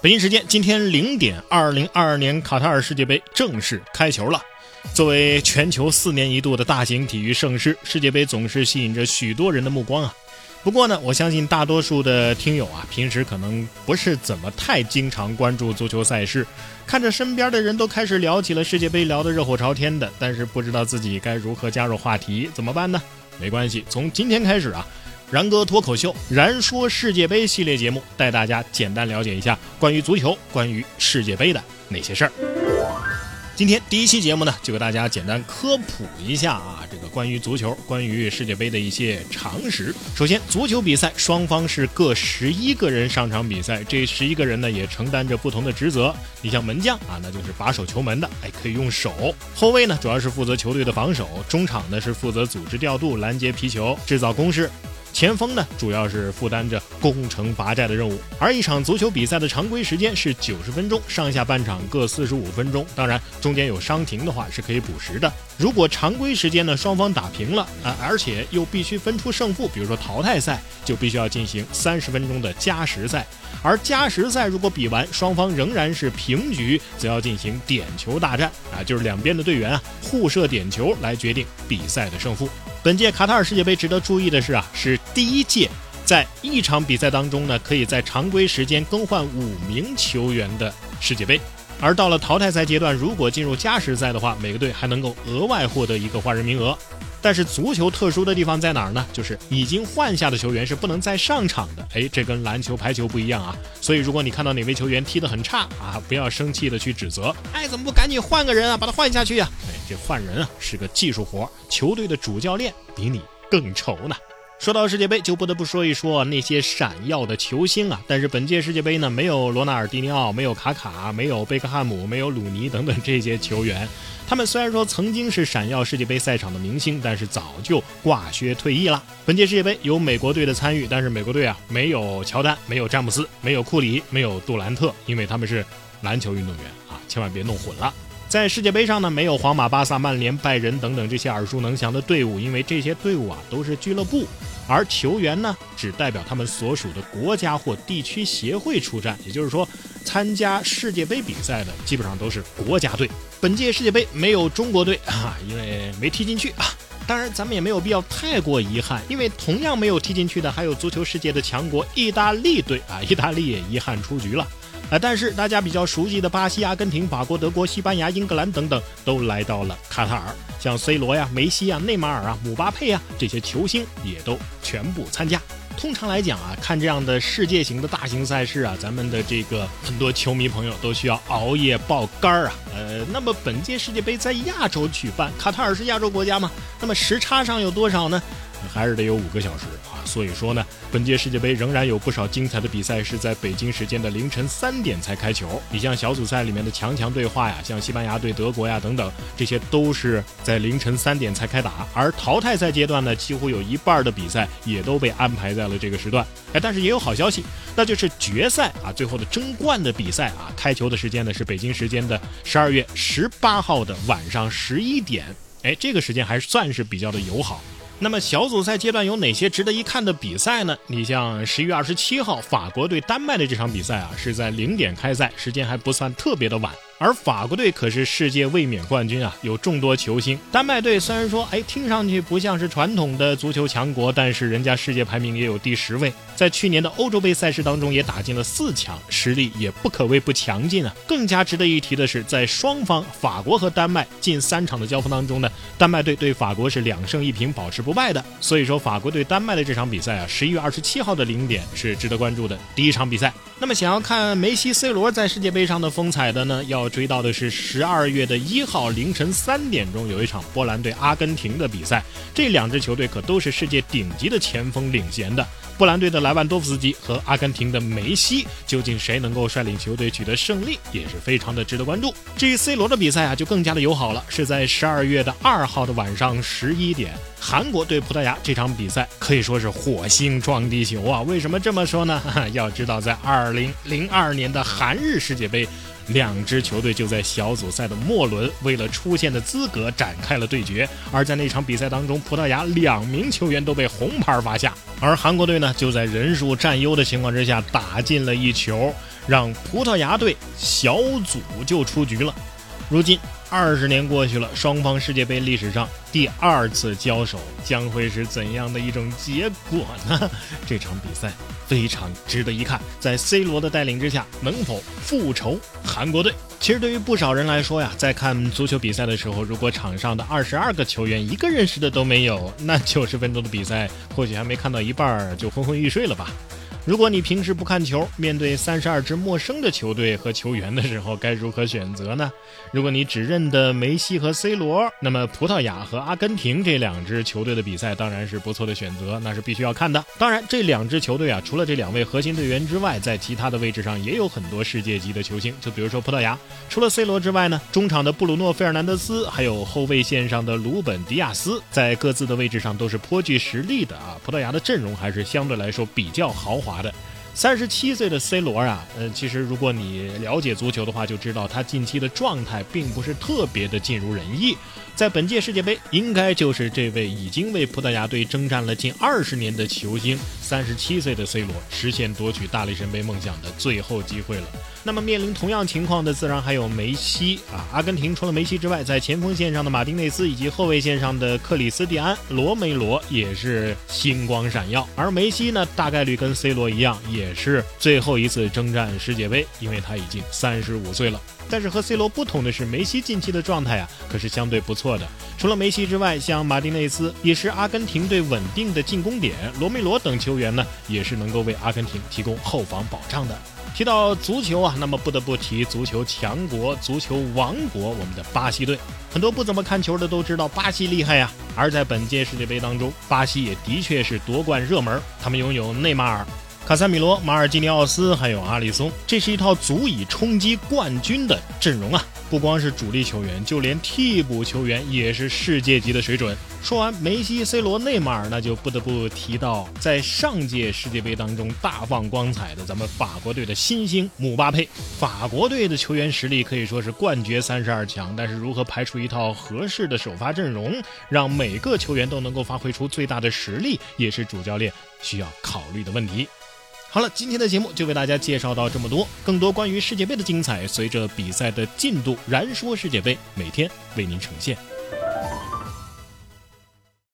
北京时间今天零点，二零二二年卡塔尔世界杯正式开球了。作为全球四年一度的大型体育盛事，世界杯总是吸引着许多人的目光啊。不过呢，我相信大多数的听友啊，平时可能不是怎么太经常关注足球赛事，看着身边的人都开始聊起了世界杯，聊得热火朝天的，但是不知道自己该如何加入话题，怎么办呢？没关系，从今天开始啊。然哥脱口秀《然说世界杯》系列节目，带大家简单了解一下关于足球、关于世界杯的那些事儿。今天第一期节目呢，就给大家简单科普一下啊，这个关于足球、关于世界杯的一些常识。首先，足球比赛双方是各十一个人上场比赛，这十一个人呢也承担着不同的职责。你像门将啊，那就是把守球门的，哎，可以用手；后卫呢，主要是负责球队的防守；中场呢是负责组织调度、拦截皮球、制造攻势。前锋呢，主要是负担着攻城拔寨的任务。而一场足球比赛的常规时间是九十分钟，上下半场各四十五分钟。当然，中间有伤停的话是可以补时的。如果常规时间呢双方打平了啊，而且又必须分出胜负，比如说淘汰赛，就必须要进行三十分钟的加时赛。而加时赛如果比完双方仍然是平局，则要进行点球大战啊，就是两边的队员啊互射点球来决定比赛的胜负。本届卡塔尔世界杯值得注意的是啊，是第一届在一场比赛当中呢，可以在常规时间更换五名球员的世界杯。而到了淘汰赛阶段，如果进入加时赛的话，每个队还能够额外获得一个换人名额。但是足球特殊的地方在哪儿呢？就是已经换下的球员是不能再上场的。哎，这跟篮球、排球不一样啊。所以如果你看到哪位球员踢得很差啊，不要生气的去指责。哎，怎么不赶紧换个人啊，把他换下去呀？这换人啊是个技术活，球队的主教练比你更愁呢。说到世界杯，就不得不说一说那些闪耀的球星啊。但是本届世界杯呢，没有罗纳尔迪尼奥，没有卡卡，没有贝克汉姆，没有鲁尼等等这些球员。他们虽然说曾经是闪耀世界杯赛场的明星，但是早就挂靴退役了。本届世界杯有美国队的参与，但是美国队啊，没有乔丹，没有詹姆斯，没有库里，没有杜兰特，因为他们是篮球运动员啊，千万别弄混了。在世界杯上呢，没有皇马、巴萨、曼联、拜仁等等这些耳熟能详的队伍，因为这些队伍啊都是俱乐部，而球员呢只代表他们所属的国家或地区协会出战。也就是说，参加世界杯比赛的基本上都是国家队。本届世界杯没有中国队 啊，因为没踢进去啊。当然，咱们也没有必要太过遗憾，因为同样没有踢进去的还有足球世界的强国意大利队啊，意大利也遗憾出局了。啊！但是大家比较熟悉的巴西、阿根廷、法国、德国、西班牙、英格兰等等都来到了卡塔尔，像 C 罗呀、梅西啊、内马尔啊、姆巴佩啊这些球星也都全部参加。通常来讲啊，看这样的世界型的大型赛事啊，咱们的这个很多球迷朋友都需要熬夜爆肝儿啊。呃，那么本届世界杯在亚洲举办，卡塔尔是亚洲国家吗？那么时差上有多少呢？还是得有五个小时啊，所以说呢，本届世界杯仍然有不少精彩的比赛是在北京时间的凌晨三点才开球。你像小组赛里面的强强对话呀，像西班牙对德国呀等等，这些都是在凌晨三点才开打。而淘汰赛阶段呢，几乎有一半的比赛也都被安排在了这个时段。哎，但是也有好消息，那就是决赛啊，最后的争冠的比赛啊，开球的时间呢是北京时间的十二月十八号的晚上十一点。哎，这个时间还算是比较的友好。那么小组赛阶段有哪些值得一看的比赛呢？你像十一月二十七号法国对丹麦的这场比赛啊，是在零点开赛，时间还不算特别的晚。而法国队可是世界卫冕冠军啊，有众多球星。丹麦队虽然说，哎，听上去不像是传统的足球强国，但是人家世界排名也有第十位，在去年的欧洲杯赛事当中也打进了四强，实力也不可谓不强劲啊。更加值得一提的是，在双方法国和丹麦近三场的交锋当中呢，丹麦队对法国是两胜一平，保持不败的。所以说，法国对丹麦的这场比赛啊，十一月二十七号的零点是值得关注的第一场比赛。那么，想要看梅西、C 罗在世界杯上的风采的呢，要追到的是十二月的一号凌晨三点钟有一场波兰对阿根廷的比赛。这两支球队可都是世界顶级的前锋领衔的。波兰队的莱万多夫斯基和阿根廷的梅西，究竟谁能够率领球队取得胜利，也是非常的值得关注。至于 C 罗的比赛啊，就更加的友好了，是在十二月的二号的晚上十一点。韩国对葡萄牙这场比赛可以说是火星撞地球啊！为什么这么说呢？要知道，在二零零二年的韩日世界杯，两支球队就在小组赛的末轮为了出线的资格展开了对决。而在那场比赛当中，葡萄牙两名球员都被红牌罚下，而韩国队呢就在人数占优的情况之下打进了一球，让葡萄牙队小组就出局了。如今。二十年过去了，双方世界杯历史上第二次交手将会是怎样的一种结果呢？这场比赛非常值得一看，在 C 罗的带领之下，能否复仇韩国队？其实对于不少人来说呀，在看足球比赛的时候，如果场上的二十二个球员一个认识的都没有，那九十分钟的比赛或许还没看到一半就昏昏欲睡了吧。如果你平时不看球，面对三十二支陌生的球队和球员的时候，该如何选择呢？如果你只认得梅西和 C 罗，那么葡萄牙和阿根廷这两支球队的比赛当然是不错的选择，那是必须要看的。当然，这两支球队啊，除了这两位核心队员之外，在其他的位置上也有很多世界级的球星。就比如说葡萄牙，除了 C 罗之外呢，中场的布鲁诺·费尔南德斯，还有后卫线上的鲁本·迪亚斯，在各自的位置上都是颇具实力的啊。葡萄牙的阵容还是相对来说比较豪华。的三十七岁的 C 罗啊，嗯，其实如果你了解足球的话，就知道他近期的状态并不是特别的尽如人意。在本届世界杯，应该就是这位已经为葡萄牙队征战了近二十年的球星，三十七岁的 C 罗实现夺取大力神杯梦想的最后机会了。那么面临同样情况的，自然还有梅西啊。阿根廷除了梅西之外，在前锋线上的马丁内斯以及后卫线上的克里斯蒂安·罗梅罗也是星光闪耀。而梅西呢，大概率跟 C 罗一样，也是最后一次征战世界杯，因为他已经三十五岁了。但是和 C 罗不同的是，梅西近期的状态啊，可是相对不错的。除了梅西之外，像马丁内斯也是阿根廷队稳定的进攻点，罗梅罗等球员呢，也是能够为阿根廷提供后防保障的。提到足球啊，那么不得不提足球强国、足球王国，我们的巴西队。很多不怎么看球的都知道巴西厉害呀。而在本届世界杯当中，巴西也的确是夺冠热门，他们拥有内马尔。卡塞米罗、马尔基尼奥斯，还有阿里松，这是一套足以冲击冠军的阵容啊！不光是主力球员，就连替补球员也是世界级的水准。说完梅西、C 罗、内马尔，那就不得不提到在上届世界杯当中大放光彩的咱们法国队的新星姆巴佩。法国队的球员实力可以说是冠绝三十二强，但是如何排出一套合适的首发阵容，让每个球员都能够发挥出最大的实力，也是主教练需要考虑的问题。好了，今天的节目就为大家介绍到这么多。更多关于世界杯的精彩，随着比赛的进度，燃说世界杯每天为您呈现。